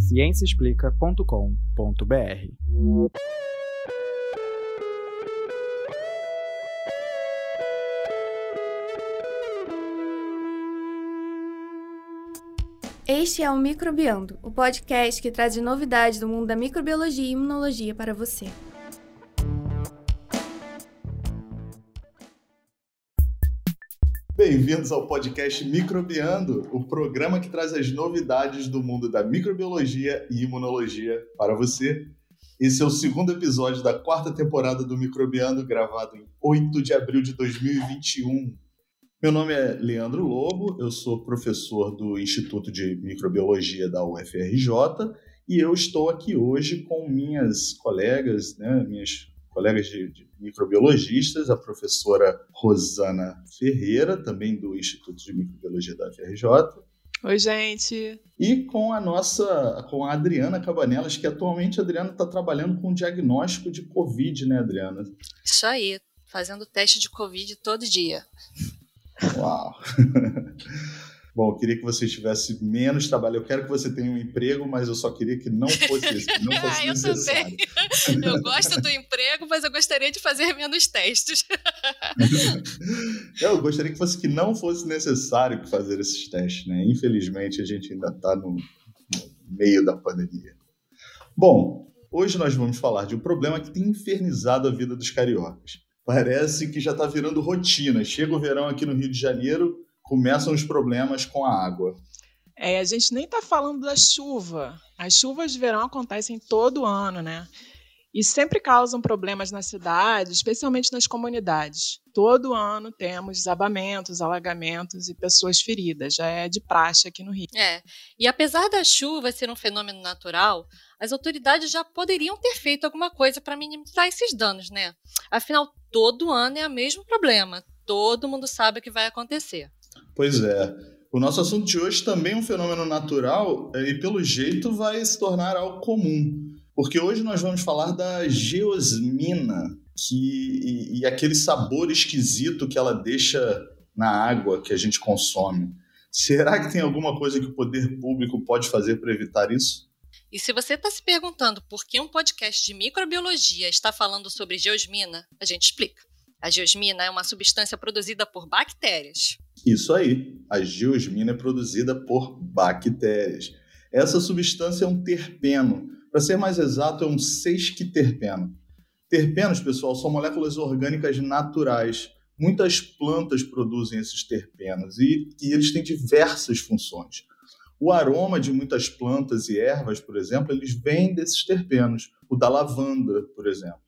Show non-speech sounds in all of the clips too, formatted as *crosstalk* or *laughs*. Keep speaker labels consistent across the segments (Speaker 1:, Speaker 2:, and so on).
Speaker 1: ciênciaexplica.com.br.
Speaker 2: Este é o Microbiando, o podcast que traz novidades do mundo da microbiologia e imunologia para você.
Speaker 3: Bem-vindos ao podcast Microbiando, o programa que traz as novidades do mundo da microbiologia e imunologia para você. Esse é o segundo episódio da quarta temporada do Microbiando, gravado em 8 de abril de 2021. Meu nome é Leandro Lobo, eu sou professor do Instituto de Microbiologia da UFRJ e eu estou aqui hoje com minhas colegas, né, minhas colegas de, de microbiologistas, a professora Rosana Ferreira, também do Instituto de Microbiologia da UFRJ.
Speaker 4: Oi, gente.
Speaker 3: E com a nossa, com a Adriana Cabanelas, que atualmente a Adriana está trabalhando com diagnóstico de Covid, né, Adriana?
Speaker 5: Isso aí, fazendo teste de Covid todo dia.
Speaker 3: Uau! *laughs* Bom, eu queria que você tivesse menos trabalho. Eu quero que você tenha um emprego, mas eu só queria que não fosse isso, que não *laughs* fosse
Speaker 5: eu
Speaker 3: necessário.
Speaker 5: também. Eu gosto do emprego, mas eu gostaria de fazer menos testes. *laughs*
Speaker 3: eu gostaria que fosse que não fosse necessário fazer esses testes, né? Infelizmente, a gente ainda está no, no meio da pandemia. Bom, hoje nós vamos falar de um problema que tem infernizado a vida dos cariocas. Parece que já está virando rotina. Chega o verão aqui no Rio de Janeiro, começam os problemas com a água.
Speaker 4: É, a gente nem está falando da chuva. As chuvas de verão acontecem todo ano, né? E sempre causam problemas na cidade, especialmente nas comunidades. Todo ano temos desabamentos, alagamentos e pessoas feridas. Já é de praxe aqui no Rio.
Speaker 5: É. E apesar da chuva ser um fenômeno natural, as autoridades já poderiam ter feito alguma coisa para minimizar esses danos, né? Afinal, todo ano é o mesmo problema. Todo mundo sabe o que vai acontecer.
Speaker 3: Pois é. O nosso assunto de hoje também é um fenômeno natural e, pelo jeito, vai se tornar algo comum. Porque hoje nós vamos falar da geosmina que, e, e aquele sabor esquisito que ela deixa na água que a gente consome. Será que tem alguma coisa que o poder público pode fazer para evitar isso?
Speaker 5: E se você está se perguntando por que um podcast de microbiologia está falando sobre geosmina, a gente explica. A geosmina é uma substância produzida por bactérias.
Speaker 3: Isso aí, a geosmina é produzida por bactérias. Essa substância é um terpeno. Para ser mais exato, é um sesquiterpeno. Terpenos, pessoal, são moléculas orgânicas naturais. Muitas plantas produzem esses terpenos e, e eles têm diversas funções. O aroma de muitas plantas e ervas, por exemplo, eles vêm desses terpenos. O da lavanda, por exemplo.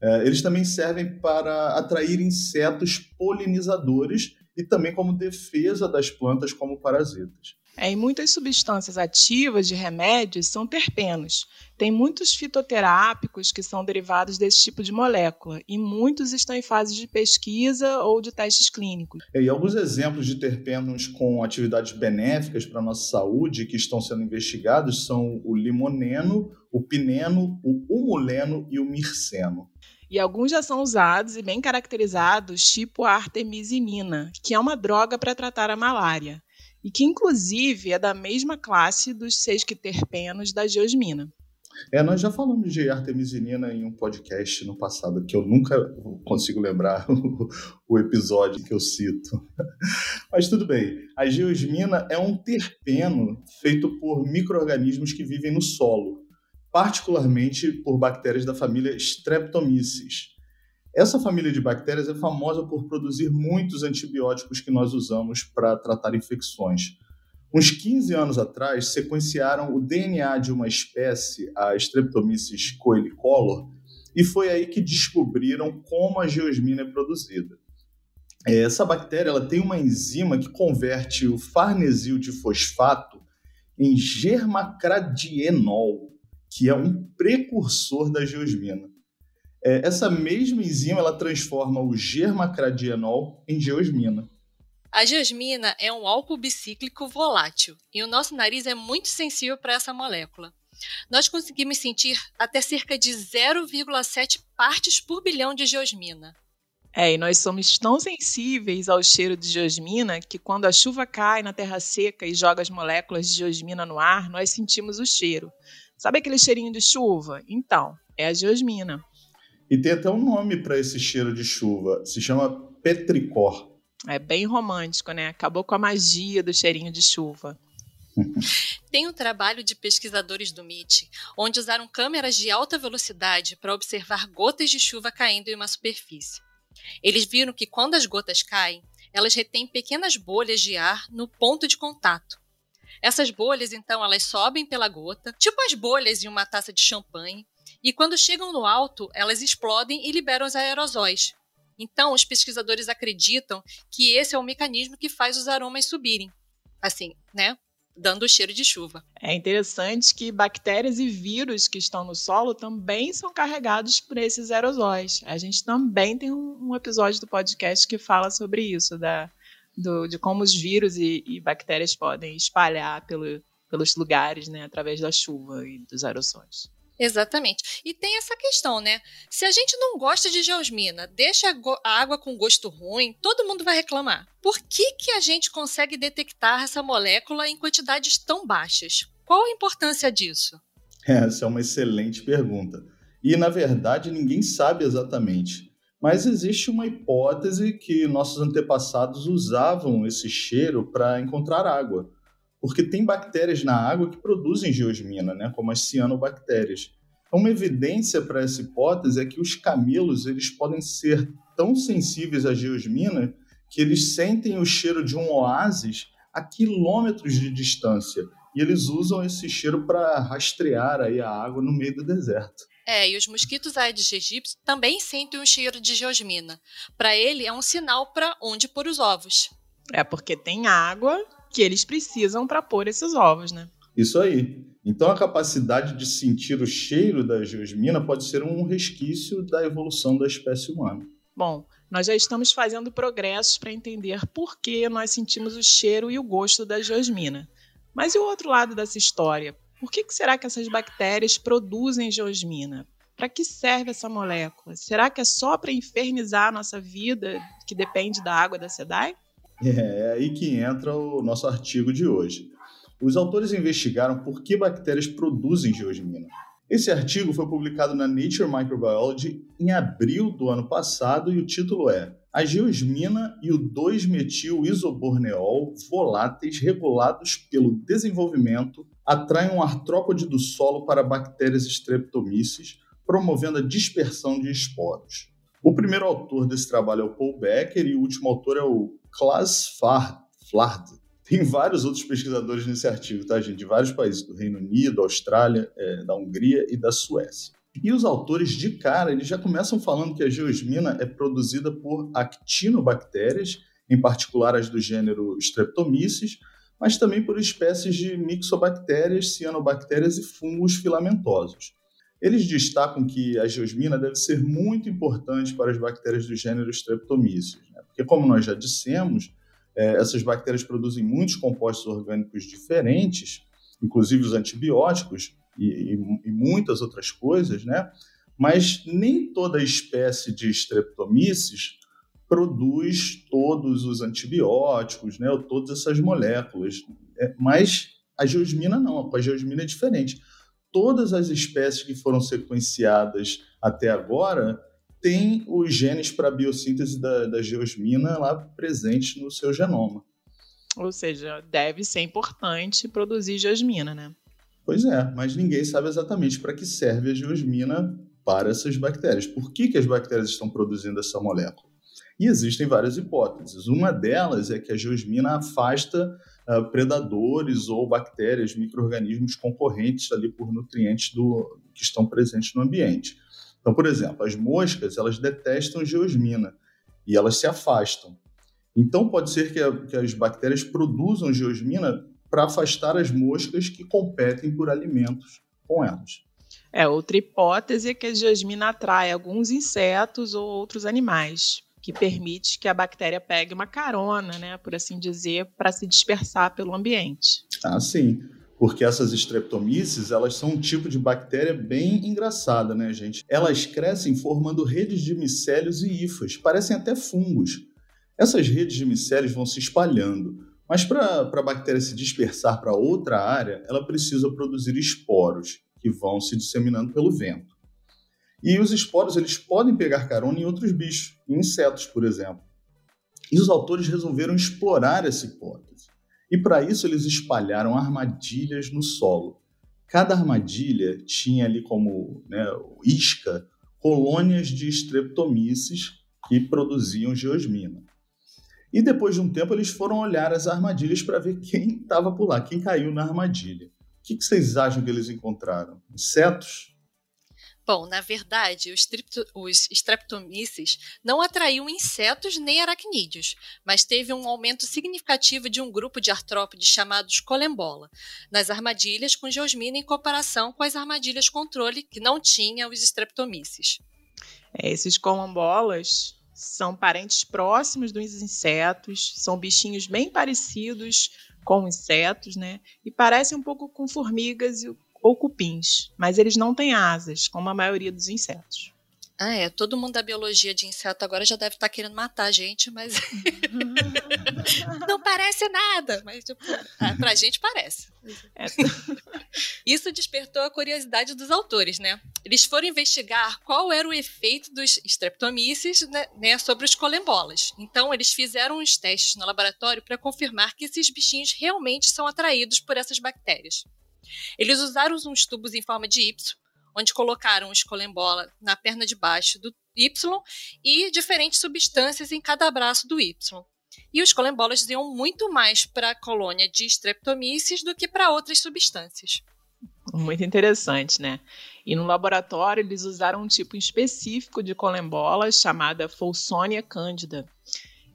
Speaker 3: É, eles também servem para atrair insetos polinizadores e também como defesa das plantas como parasitas.
Speaker 4: É, e muitas substâncias ativas de remédios são terpenos. Tem muitos fitoterápicos que são derivados desse tipo de molécula, e muitos estão em fase de pesquisa ou de testes clínicos.
Speaker 3: É, e alguns exemplos de terpenos com atividades benéficas para a nossa saúde que estão sendo investigados são o limoneno, o pineno, o humuleno e o mirceno.
Speaker 4: E alguns já são usados e bem caracterizados, tipo a artemisinina, que é uma droga para tratar a malária e que inclusive é da mesma classe dos sesquiterpenos da geosmina.
Speaker 3: É, nós já falamos de artemisinina em um podcast no passado, que eu nunca consigo lembrar *laughs* o, o episódio que eu cito. *laughs* Mas tudo bem. A geosmina é um terpeno feito por micro-organismos que vivem no solo, particularmente por bactérias da família Streptomyces. Essa família de bactérias é famosa por produzir muitos antibióticos que nós usamos para tratar infecções. Uns 15 anos atrás, sequenciaram o DNA de uma espécie, a Streptomyces coelicolor, e foi aí que descobriram como a geosmina é produzida. Essa bactéria ela tem uma enzima que converte o farnesil de fosfato em germacradienol, que é um precursor da geosmina. É, essa mesma enzima ela transforma o germacradienol em geosmina.
Speaker 5: A geosmina é um álcool bicíclico volátil e o nosso nariz é muito sensível para essa molécula. Nós conseguimos sentir até cerca de 0,7 partes por bilhão de geosmina.
Speaker 4: É, e nós somos tão sensíveis ao cheiro de geosmina que quando a chuva cai na terra seca e joga as moléculas de geosmina no ar, nós sentimos o cheiro. Sabe aquele cheirinho de chuva? Então, é a geosmina.
Speaker 3: E tem até um nome para esse cheiro de chuva, se chama petricor.
Speaker 4: É bem romântico, né? Acabou com a magia do cheirinho de chuva. *laughs*
Speaker 5: Tem um trabalho de pesquisadores do MIT, onde usaram câmeras de alta velocidade para observar gotas de chuva caindo em uma superfície. Eles viram que quando as gotas caem, elas retêm pequenas bolhas de ar no ponto de contato. Essas bolhas, então, elas sobem pela gota, tipo as bolhas em uma taça de champanhe, e quando chegam no alto, elas explodem e liberam os aerosóis. Então, os pesquisadores acreditam que esse é o mecanismo que faz os aromas subirem. Assim, né? dando o cheiro de chuva.
Speaker 4: É interessante que bactérias e vírus que estão no solo também são carregados por esses aerosóis. A gente também tem um, episódio do podcast que fala sobre isso, da, do, de como os vírus e, e bactérias podem espalhar pelo, pelos lugares, né, através da chuva e dos aerossóis.
Speaker 5: Exatamente. E tem essa questão, né? Se a gente não gosta de geosmina, deixa a, água com gosto ruim, todo mundo vai reclamar. Por que, que a gente consegue detectar essa molécula em quantidades tão baixas? Qual a importância disso? *laughs*
Speaker 3: Essa é uma excelente pergunta. E, na verdade, ninguém sabe exatamente. Mas existe uma hipótese que nossos antepassados usavam esse cheiro para encontrar água porque tem bactérias na água que produzem geosmina, né, como as cianobactérias. Então, uma evidência para essa hipótese é que os camelos eles podem ser tão sensíveis à geosmina que eles sentem o cheiro de um oásis a quilômetros de distância e eles usam esse cheiro para rastrear aí a água no meio do deserto.
Speaker 5: É, e os mosquitos Aedes aegypti também sentem o cheiro de geosmina. Para ele é um sinal para onde pôr os ovos.
Speaker 4: É porque tem água que eles precisam para pôr esses ovos, né?
Speaker 3: Isso aí. Então a capacidade de sentir o cheiro da geosmina pode ser um resquício da evolução da espécie humana.
Speaker 4: Bom, nós já estamos fazendo progressos para entender por que nós sentimos o cheiro e o gosto da geosmina. Mas e o outro lado dessa história? Por que, que será que essas bactérias produzem geosmina? Para que serve essa molécula? Será que é só para infernizar a nossa vida, que depende da água da SEDAI?
Speaker 3: É, é aí que entra o nosso artigo de hoje. Os autores investigaram por que bactérias produzem geosmina. Esse artigo foi publicado na Nature Microbiology em abril do ano passado e o título é A geosmina e o 2-metil-isoborneol voláteis regulados pelo desenvolvimento atraem um artrópode do solo para bactérias Streptomyces, promovendo a dispersão de esporos. O primeiro autor desse trabalho é o Paul Becker e o último autor é o Klaas Flard. Tem vários outros pesquisadores nesse artigo, tá, gente? De vários países, do Reino Unido, Austrália, é, da Hungria e da Suécia. E os autores, de cara, eles já começam falando que a geosmina é produzida por actinobactérias, em particular as do gênero Streptomyces, mas também por espécies de mixobactérias, cianobactérias e fungos filamentosos. Eles destacam que a geosmina deve ser muito importante para as bactérias do gênero Streptomyces, né? porque, como nós já dissemos, é, essas bactérias produzem muitos compostos orgânicos diferentes, inclusive os antibióticos e, e, muitas outras coisas, né? mas nem toda espécie de Streptomyces produz todos os antibióticos, né, ou todas essas moléculas. É, mas a geosmina não, a geosmina é diferente todas as espécies que foram sequenciadas até agora têm os genes para a biossíntese da, da geosmina lá presentes no seu genoma.
Speaker 4: Ou seja, deve ser importante produzir geosmina, né?
Speaker 3: Pois é, mas ninguém sabe exatamente para que serve a geosmina para essas bactérias. Por que, que as bactérias estão produzindo essa molécula? E existem várias hipóteses. Uma delas é que a geosmina afasta uh, predadores ou bactérias, micro-organismos concorrentes ali por nutrientes do, que estão presentes no ambiente. Então, por exemplo, as moscas elas detestam geosmina e elas se afastam. Então, pode ser que, a, que as bactérias produzam geosmina para afastar as moscas que competem por alimentos com elas.
Speaker 4: É, outra hipótese é que a geosmina atrai alguns insetos ou outros animais que permite que a bactéria pegue uma carona, né, por assim dizer, para se dispersar pelo ambiente.
Speaker 3: Ah, sim. porque essas streptomyces, elas são um tipo de bactéria bem engraçada, né, gente? Elas crescem formando redes de micélios e hifas, parecem até fungos. Essas redes de micélios vão se espalhando, mas para a bactéria se dispersar para outra área, ela precisa produzir esporos, que vão se disseminando pelo vento. E os esporos eles podem pegar carona em outros bichos, em insetos, por exemplo. E os autores resolveram explorar essa hipótese. E para isso eles espalharam armadilhas no solo. Cada armadilha tinha ali como né, isca colônias de streptomyces que produziam geosmina. E depois de um tempo eles foram olhar as armadilhas para ver quem estava por lá, quem caiu na armadilha. O que, que vocês acham que eles encontraram? Insetos?
Speaker 5: Bom, na verdade, os, os streptomyces não atraíam insetos nem aracnídeos, mas teve um aumento significativo de um grupo de artrópodes chamados colembola, nas armadilhas com geosmina em comparação com as armadilhas controle que não tinham os streptomyces.
Speaker 4: É, esses colembolas são parentes próximos dos insetos, são bichinhos bem parecidos com insetos, né? E parecem um pouco com formigas ou cupins, mas eles não têm asas, como a maioria dos insetos.
Speaker 5: Ah, é. Todo mundo da biologia de inseto agora já deve estar tá querendo matar a gente, mas. *laughs* não parece nada. Mas, tipo, pra gente parece. É. *laughs* Isso despertou a curiosidade dos autores, né? Eles foram investigar qual era o efeito dos streptomyces né, né, sobre os colembolas. Então, eles fizeram uns testes no laboratório para confirmar que esses bichinhos realmente são atraídos por essas bactérias. Eles usaram uns tubos em forma de Y onde colocaram escolembola na perna de baixo do Y e diferentes substâncias em cada braço do Y. E os colembolas iam muito mais para a colônia de Streptomyces do que para outras substâncias.
Speaker 4: Muito interessante, né? E no laboratório eles usaram um tipo específico de colembola chamada Folsonia candida.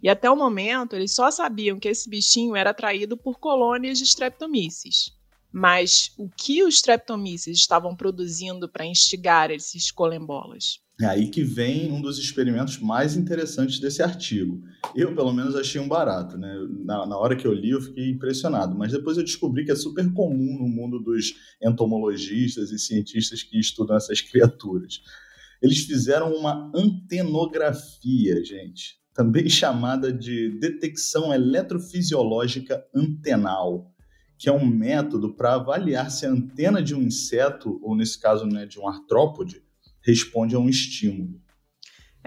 Speaker 4: E até o momento eles só sabiam que esse bichinho era atraído por colônias de Streptomyces. Mas o que os streptomyces estavam produzindo para instigar esses colembolas?
Speaker 3: É aí que vem um dos experimentos mais interessantes desse artigo. Eu, pelo menos, achei um barato. Né? Na, na, hora que eu li, eu fiquei impressionado. Mas depois eu descobri que é super comum no mundo dos entomologistas e cientistas que estudam essas criaturas. Eles fizeram uma antenografia, gente, também *laughs* chamada de detecção eletrofisiológica antenal que é um método para avaliar se a antena de um inseto, ou nesse caso né, de um artrópode, responde a um estímulo.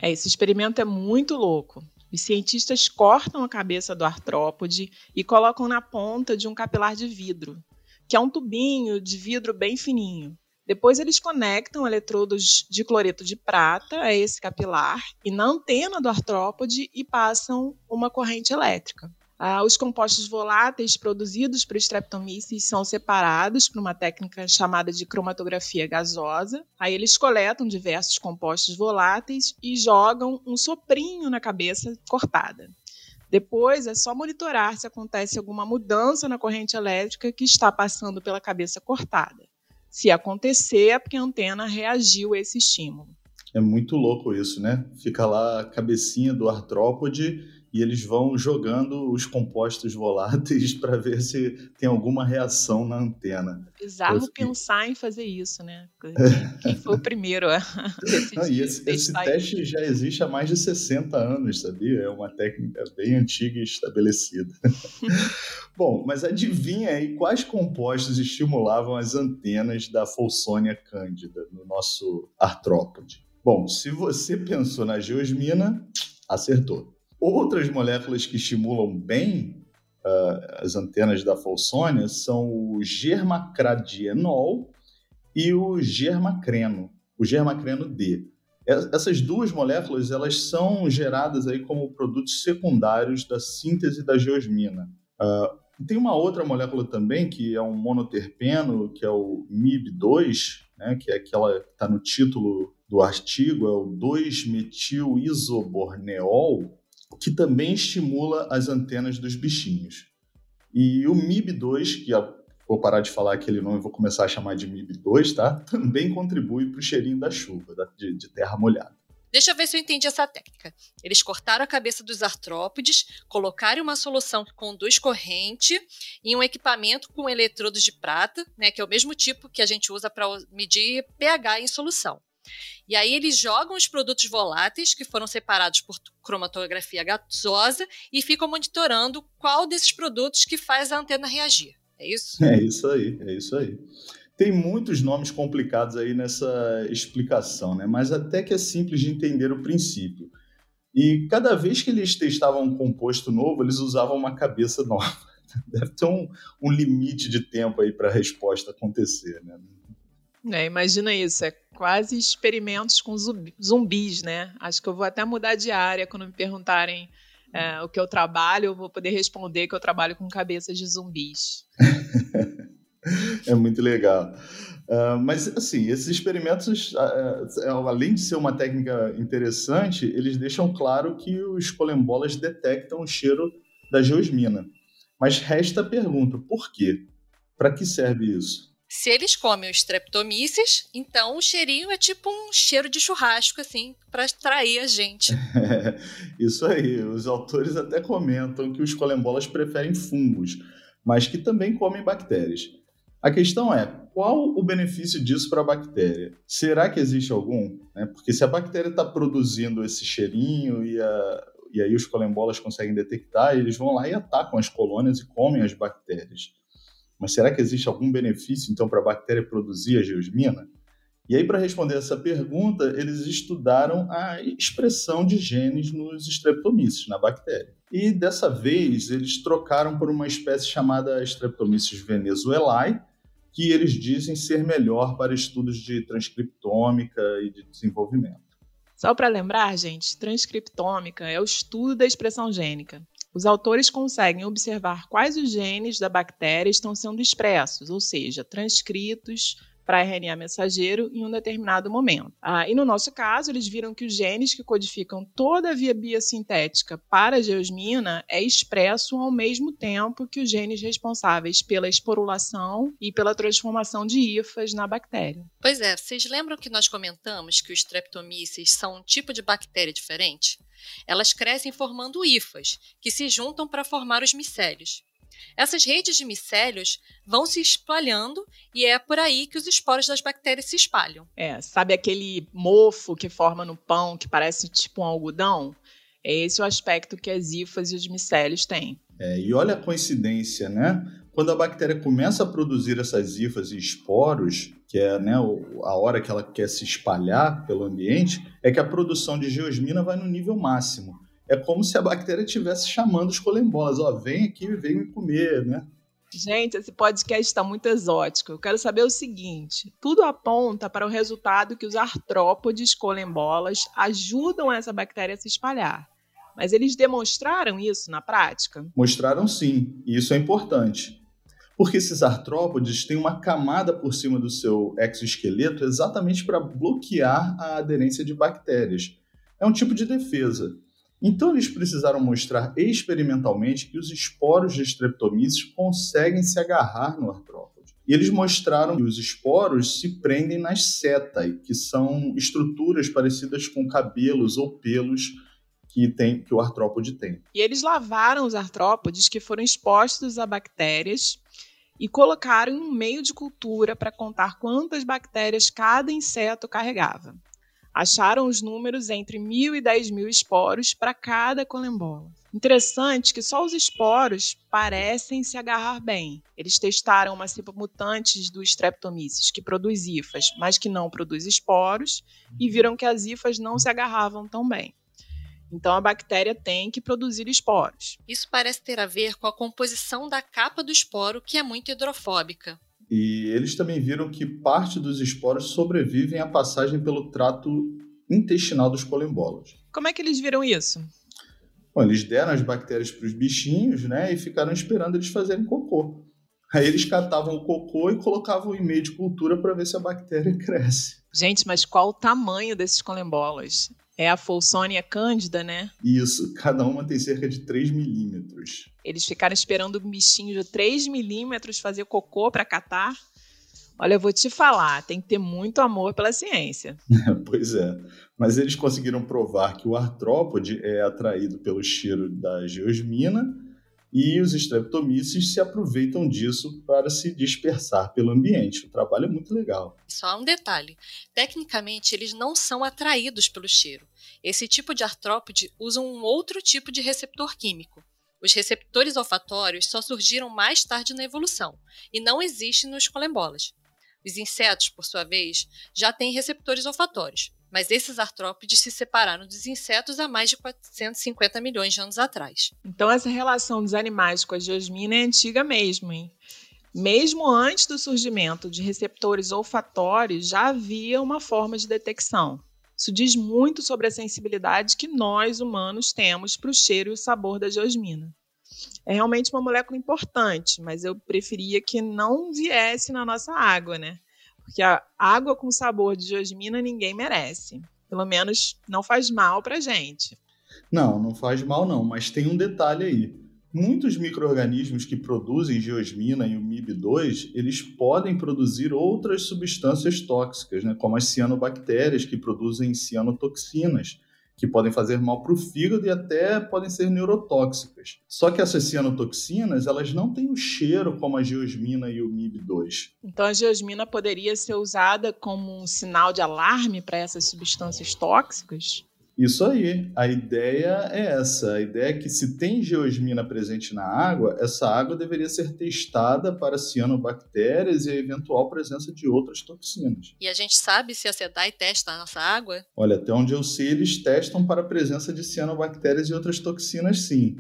Speaker 4: É, esse experimento é muito louco. Os cientistas cortam a cabeça do artrópode e colocam na ponta de um capilar de vidro, que é um tubinho de vidro bem fininho. Depois eles conectam eletrodos de cloreto de prata a esse capilar e na antena do artrópode e passam uma corrente elétrica. Ah, os compostos voláteis produzidos por Streptomyces são separados por uma técnica chamada de cromatografia gasosa. Aí eles coletam diversos compostos voláteis e jogam um soprinho na cabeça cortada. Depois é só monitorar se acontece alguma mudança na corrente elétrica que está passando pela cabeça cortada. Se acontecer, é porque a antena reagiu a esse estímulo.
Speaker 3: É muito louco isso, né? Fica lá a cabecinha do artrópode e eles vão jogando os compostos voláteis *laughs* para ver se tem alguma reação na antena.
Speaker 4: Bizarro pensar em fazer isso, né? *laughs* Quem, foi o primeiro a *laughs* decidir?
Speaker 3: Não, esse, esse teste já existe há mais de 60 anos, sabia? É uma técnica bem antiga e estabelecida. Bom, mas adivinha aí quais compostos estimulavam as antenas da Folsonia cândida no nosso artrópode? Bom, se você pensou na geosmina, acertou. Outras moléculas que estimulam bem uh, as antenas da Folsônia são o germacradienol e o germacreno, o germacreno D. Essas duas moléculas elas são geradas aí como produtos secundários da síntese da geosmina. Uh, tem uma outra molécula também que é um monoterpeno, que é o MIB2, né, que é aquela que está no título do artigo, é o 2-metil-isoborneol, que também estimula as antenas dos bichinhos. E o MIB2, que vou parar de falar aquele nome e vou começar a chamar de MIB2, tá? *laughs* Também contribui para o cheirinho da chuva, de, terra molhada.
Speaker 5: Deixa eu ver se eu entendi essa técnica. Eles cortaram a cabeça dos artrópodes, colocaram uma solução que conduz corrente em um equipamento com eletrodos de prata, né, que é o mesmo tipo que a gente usa para medir pH em solução. E aí eles jogam os produtos voláteis que foram separados por cromatografia gasosa e ficam monitorando qual desses produtos que faz a antena reagir. É isso?
Speaker 3: É isso aí, é isso aí. Tem muitos nomes complicados aí nessa explicação, né? mas até que é simples de entender o princípio. E cada vez que eles testavam um composto novo, eles usavam uma cabeça *laughs* nova. Deve ter um, um limite de tempo aí para a resposta acontecer, né?
Speaker 4: É, imagina isso, é quase experimentos com zumbis, né? Acho que eu vou até mudar de área quando me perguntarem é, o que eu trabalho, eu vou poder responder que eu trabalho com cabeças de zumbis. *laughs*
Speaker 3: é muito legal. Uh, mas, assim, esses experimentos, uh, além de ser uma técnica interessante, eles deixam claro que os colembolas detectam o cheiro da geosmina. Mas resta a pergunta, por quê? Para que serve isso?
Speaker 5: Se eles comem os streptomyces, então o cheirinho é tipo um cheiro de churrasco, assim, para atrair a gente. *laughs*
Speaker 3: isso aí. Os autores até comentam que os colembolas preferem fungos, mas que também comem bactérias. A questão é, qual o benefício disso para a bactéria? Será que existe algum? Né? Porque se a bactéria está produzindo esse cheirinho e, a, e aí os colembolas conseguem detectar, eles vão lá e atacam as colônias e comem as bactérias. Mas será que existe algum benefício, então, para a bactéria produzir a geosmina? E aí, para responder essa pergunta, eles estudaram a expressão de genes nos streptomyces, na bactéria. E dessa vez, eles trocaram por uma espécie chamada Streptomyces venezuelae, que eles dizem ser melhor para estudos de transcriptômica e de desenvolvimento.
Speaker 4: Só para lembrar, gente, transcriptômica é o estudo da expressão gênica. Os autores conseguem observar quais os genes da bactéria estão sendo expressos, ou seja, transcritos para RNA mensageiro em um determinado momento. Ah, e no nosso caso, eles viram que os genes que codificam toda a via biosintética para a geosmina é expresso ao mesmo tempo que os genes responsáveis pela esporulação e pela transformação de hifas na bactéria.
Speaker 5: Pois é, vocês lembram que nós comentamos que os streptomyces são um tipo de bactéria diferente? Elas crescem formando hifas, que se juntam para formar os micélios. Essas redes de micélios vão se espalhando e é por aí que os esporos das bactérias se espalham.
Speaker 4: É, sabe aquele mofo que forma no pão que parece tipo um algodão? É esse o aspecto que as hifas e os micélios têm.
Speaker 3: É, e olha a coincidência, né? Quando a bactéria começa a produzir essas hifas e esporos, que é né, a hora que ela quer se espalhar pelo ambiente, é que a produção de geosmina vai no nível máximo é como se a bactéria estivesse chamando os colembolas, ó, vem aqui e vem me comer, né?
Speaker 4: Gente, esse podcast está muito exótico. Eu quero saber o seguinte: tudo aponta para o resultado que os artrópodes colembolas ajudam essa bactéria a se espalhar. Mas eles demonstraram isso na prática?
Speaker 3: Mostraram sim, e isso é importante. Porque esses artrópodes têm uma camada por cima do seu exoesqueleto exatamente para bloquear a aderência de bactérias. É um tipo de defesa. Então, eles precisaram mostrar experimentalmente que os esporos de Streptomyces conseguem se agarrar no artrópode. E eles mostraram que os esporos se prendem nas setae, que são estruturas parecidas com cabelos ou pelos que, tem, que o artrópode tem.
Speaker 4: E eles lavaram os artrópodes que foram expostos a bactérias e colocaram em um meio de cultura para contar quantas bactérias cada inseto carregava acharam os números entre mil e dez mil esporos para cada colembola. Interessante que só os esporos parecem se agarrar bem. Eles testaram uma cepa mutantes do Streptomyces, que produz hifas, mas que não produz esporos, e viram que as hifas não se agarravam tão bem. Então a bactéria tem que produzir esporos.
Speaker 5: Isso parece ter a ver com a composição da capa do esporo, que é muito hidrofóbica.
Speaker 3: E eles também viram que parte dos esporos sobrevivem à passagem pelo trato intestinal dos colembolas.
Speaker 4: Como é que eles viram isso?
Speaker 3: Bom, eles deram as bactérias para os bichinhos, né, e ficaram esperando eles fazerem cocô. Aí eles catavam o cocô e colocavam em meio de cultura para ver se a bactéria *laughs* cresce.
Speaker 4: Gente, mas qual o tamanho desses colembolas? É a Folsonia cândida, né?
Speaker 3: Isso, cada uma tem cerca de 3 milímetros.
Speaker 4: Eles ficaram esperando o bichinho de 3 milímetros fazer cocô para catar. Olha, eu vou te falar, tem que ter muito amor pela ciência. *laughs*
Speaker 3: pois é. Mas eles conseguiram provar que o artrópode é atraído pelo cheiro da geosmina e os streptomyces se aproveitam disso para se dispersar pelo ambiente. O trabalho é muito legal.
Speaker 5: Só um detalhe: tecnicamente, eles não são atraídos pelo cheiro. Esse tipo de artrópode usa um outro tipo de receptor químico. Os receptores olfatórios só surgiram mais tarde na evolução e não existem nos colembolas. Os insetos, por sua vez, já têm receptores olfatórios, mas esses artrópodes se separaram dos insetos há mais de 450 milhões de anos atrás.
Speaker 4: Então essa relação dos animais com a geosmina é antiga mesmo, hein? Mesmo antes do surgimento de receptores olfatórios, já havia uma forma de detecção. Isso diz muito sobre a sensibilidade que nós, humanos, temos para o cheiro e o sabor da geosmina. É realmente uma molécula importante, mas eu preferia que não viesse na nossa água, né? Porque a água com sabor de geosmina ninguém merece. Pelo menos não faz mal pra gente.
Speaker 3: Não, não faz mal não, mas tem um detalhe aí. Muitos micro-organismos que produzem geosmina e o MIB2, eles podem produzir outras substâncias tóxicas, né, como as cianobactérias, que produzem cianotoxinas, que podem fazer mal para o fígado e até podem ser neurotóxicas. Só que essas cianotoxinas, elas não têm o cheiro como a geosmina e o MIB2.
Speaker 4: Então a geosmina poderia ser usada como um sinal de alarme para essas substâncias tóxicas?
Speaker 3: Isso aí. A ideia é essa. A ideia é que se tem geosmina presente na água, essa água deveria ser testada para cianobactérias e a eventual presença de outras toxinas.
Speaker 5: E a gente sabe se a SEDAI testa a nossa água?
Speaker 3: Olha, até onde eu sei, eles testam para a presença de cianobactérias e outras toxinas, sim.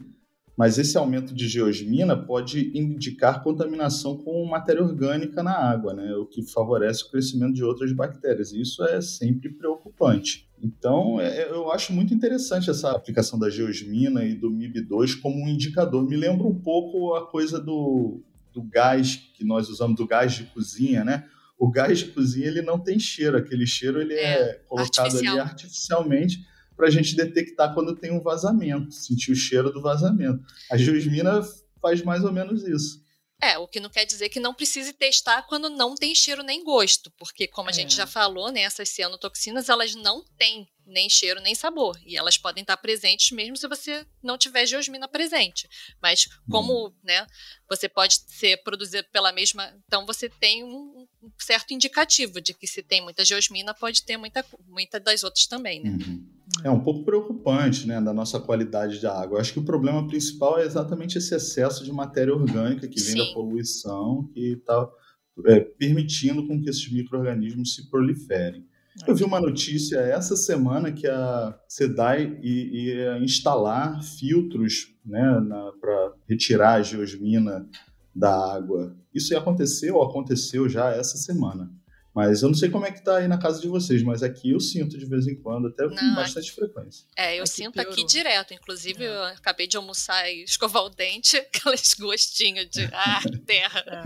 Speaker 3: Mas esse aumento de geosmina pode indicar contaminação com matéria orgânica na água, né? o que favorece o crescimento de outras bactérias. Isso é sempre preocupante. Então, é, é eu acho muito interessante essa aplicação da geosmina e do MIB2 como um indicador. Me lembra um pouco a coisa do, do gás que nós usamos, do gás de cozinha, né? O gás de cozinha ele não tem cheiro, aquele cheiro ele é, é colocado artificial. ali artificialmente para a gente detectar quando tem um vazamento, sentir o cheiro do vazamento. A geosmina faz mais ou menos isso.
Speaker 5: É, o que não quer dizer que não precise testar quando não tem cheiro nem gosto, porque como a é. gente já falou, né, essas cianotoxinas, elas não têm nem cheiro nem sabor, e elas podem estar presentes mesmo se você não tiver geosmina presente. Mas como, hum. né, você pode ser produzido pela mesma, então você tem um, um, certo indicativo de que se tem muita geosmina, pode ter muita, muita das outras também, né?
Speaker 3: Uhum é um pouco preocupante, né, da nossa qualidade de água. Eu acho que o problema principal é exatamente esse excesso de matéria orgânica que vem Sim. da poluição, que está é, permitindo com que esses micro-organismos se proliferem. Eu vi uma notícia essa semana que a SEDAI ia instalar filtros né, para retirar a geosmina da água. Isso aconteceu ou aconteceu já essa semana. Mas eu não sei como é que tá aí na casa de vocês, mas aqui eu sinto de vez em quando, até com bastante frequência.
Speaker 5: É, eu aqui sinto piorou. aqui direto. Inclusive, é. eu acabei de almoçar e escovar o dente, *laughs* aqueles gostinhos de *laughs* ah, terra.
Speaker 4: É.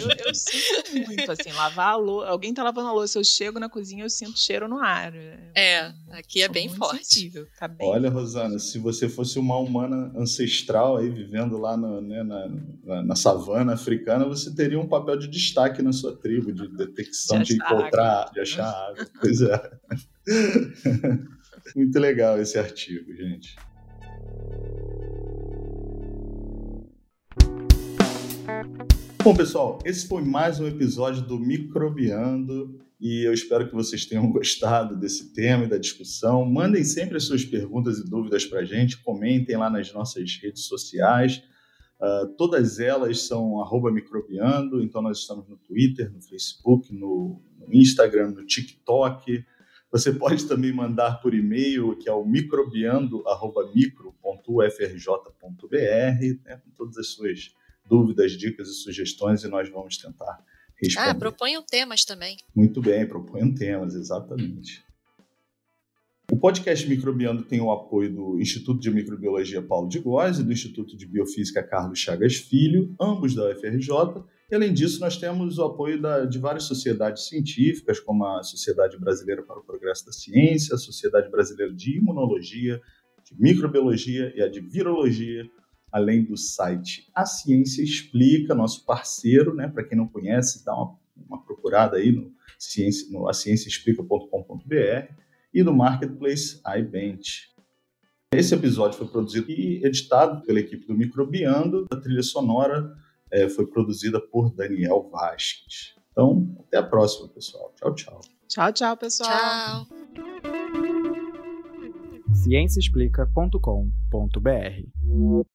Speaker 4: Eu, eu, sinto muito, assim, lavar a louça. Alguém tá lavando a louça, eu chego na cozinha eu sinto cheiro no ar.
Speaker 5: É, aqui é bem forte.
Speaker 4: Tá bem
Speaker 3: Olha, Rosana, se você fosse uma humana ancestral aí, vivendo lá no, né, na, na, na savana africana, você teria um papel de destaque na sua tribo, de detecção de encontrar, água. de achar água. *laughs* Pois é. *laughs* Muito legal esse artigo, gente. Bom, pessoal, esse foi mais um episódio do Microbiando e eu espero que vocês tenham *laughs* gostado desse tema e da discussão. Mandem sempre as suas perguntas e dúvidas para a gente, comentem lá nas nossas redes sociais. Uh, todas elas são microbiando, então nós estamos no Twitter, no Facebook, no, no, Instagram, no TikTok. Você pode também mandar por e-mail, que é o microbiando.micro.ufrj.br, né, com todas as suas dúvidas, dicas e sugestões, e nós vamos tentar responder.
Speaker 5: Ah, proponham temas também.
Speaker 3: Muito bem, proponham temas, exatamente. O podcast Microbiando tem o apoio do Instituto de Microbiologia Paulo de Góes e do Instituto de Biofísica Carlos Chagas Filho, ambos da UFRJ. Além disso, nós temos o apoio da, de várias sociedades científicas, como a Sociedade Brasileira para o Progresso da Ciência, a Sociedade Brasileira de Imunologia, de Microbiologia e a de Virologia, além do site A Ciência Explica, nosso parceiro, né? Para quem não conhece, dá uma uma procurada aí no, no acienciaexplica.com.br e no Marketplace iBench. Esse episódio foi produzido e editado pela equipe do Microbiando. A trilha sonora é, foi produzida por Daniel Vasquez. Então, até a próxima, pessoal. Tchau, tchau.
Speaker 4: Tchau, tchau, pessoal.
Speaker 5: Tchau.
Speaker 1: Ciênciaexplica.com.br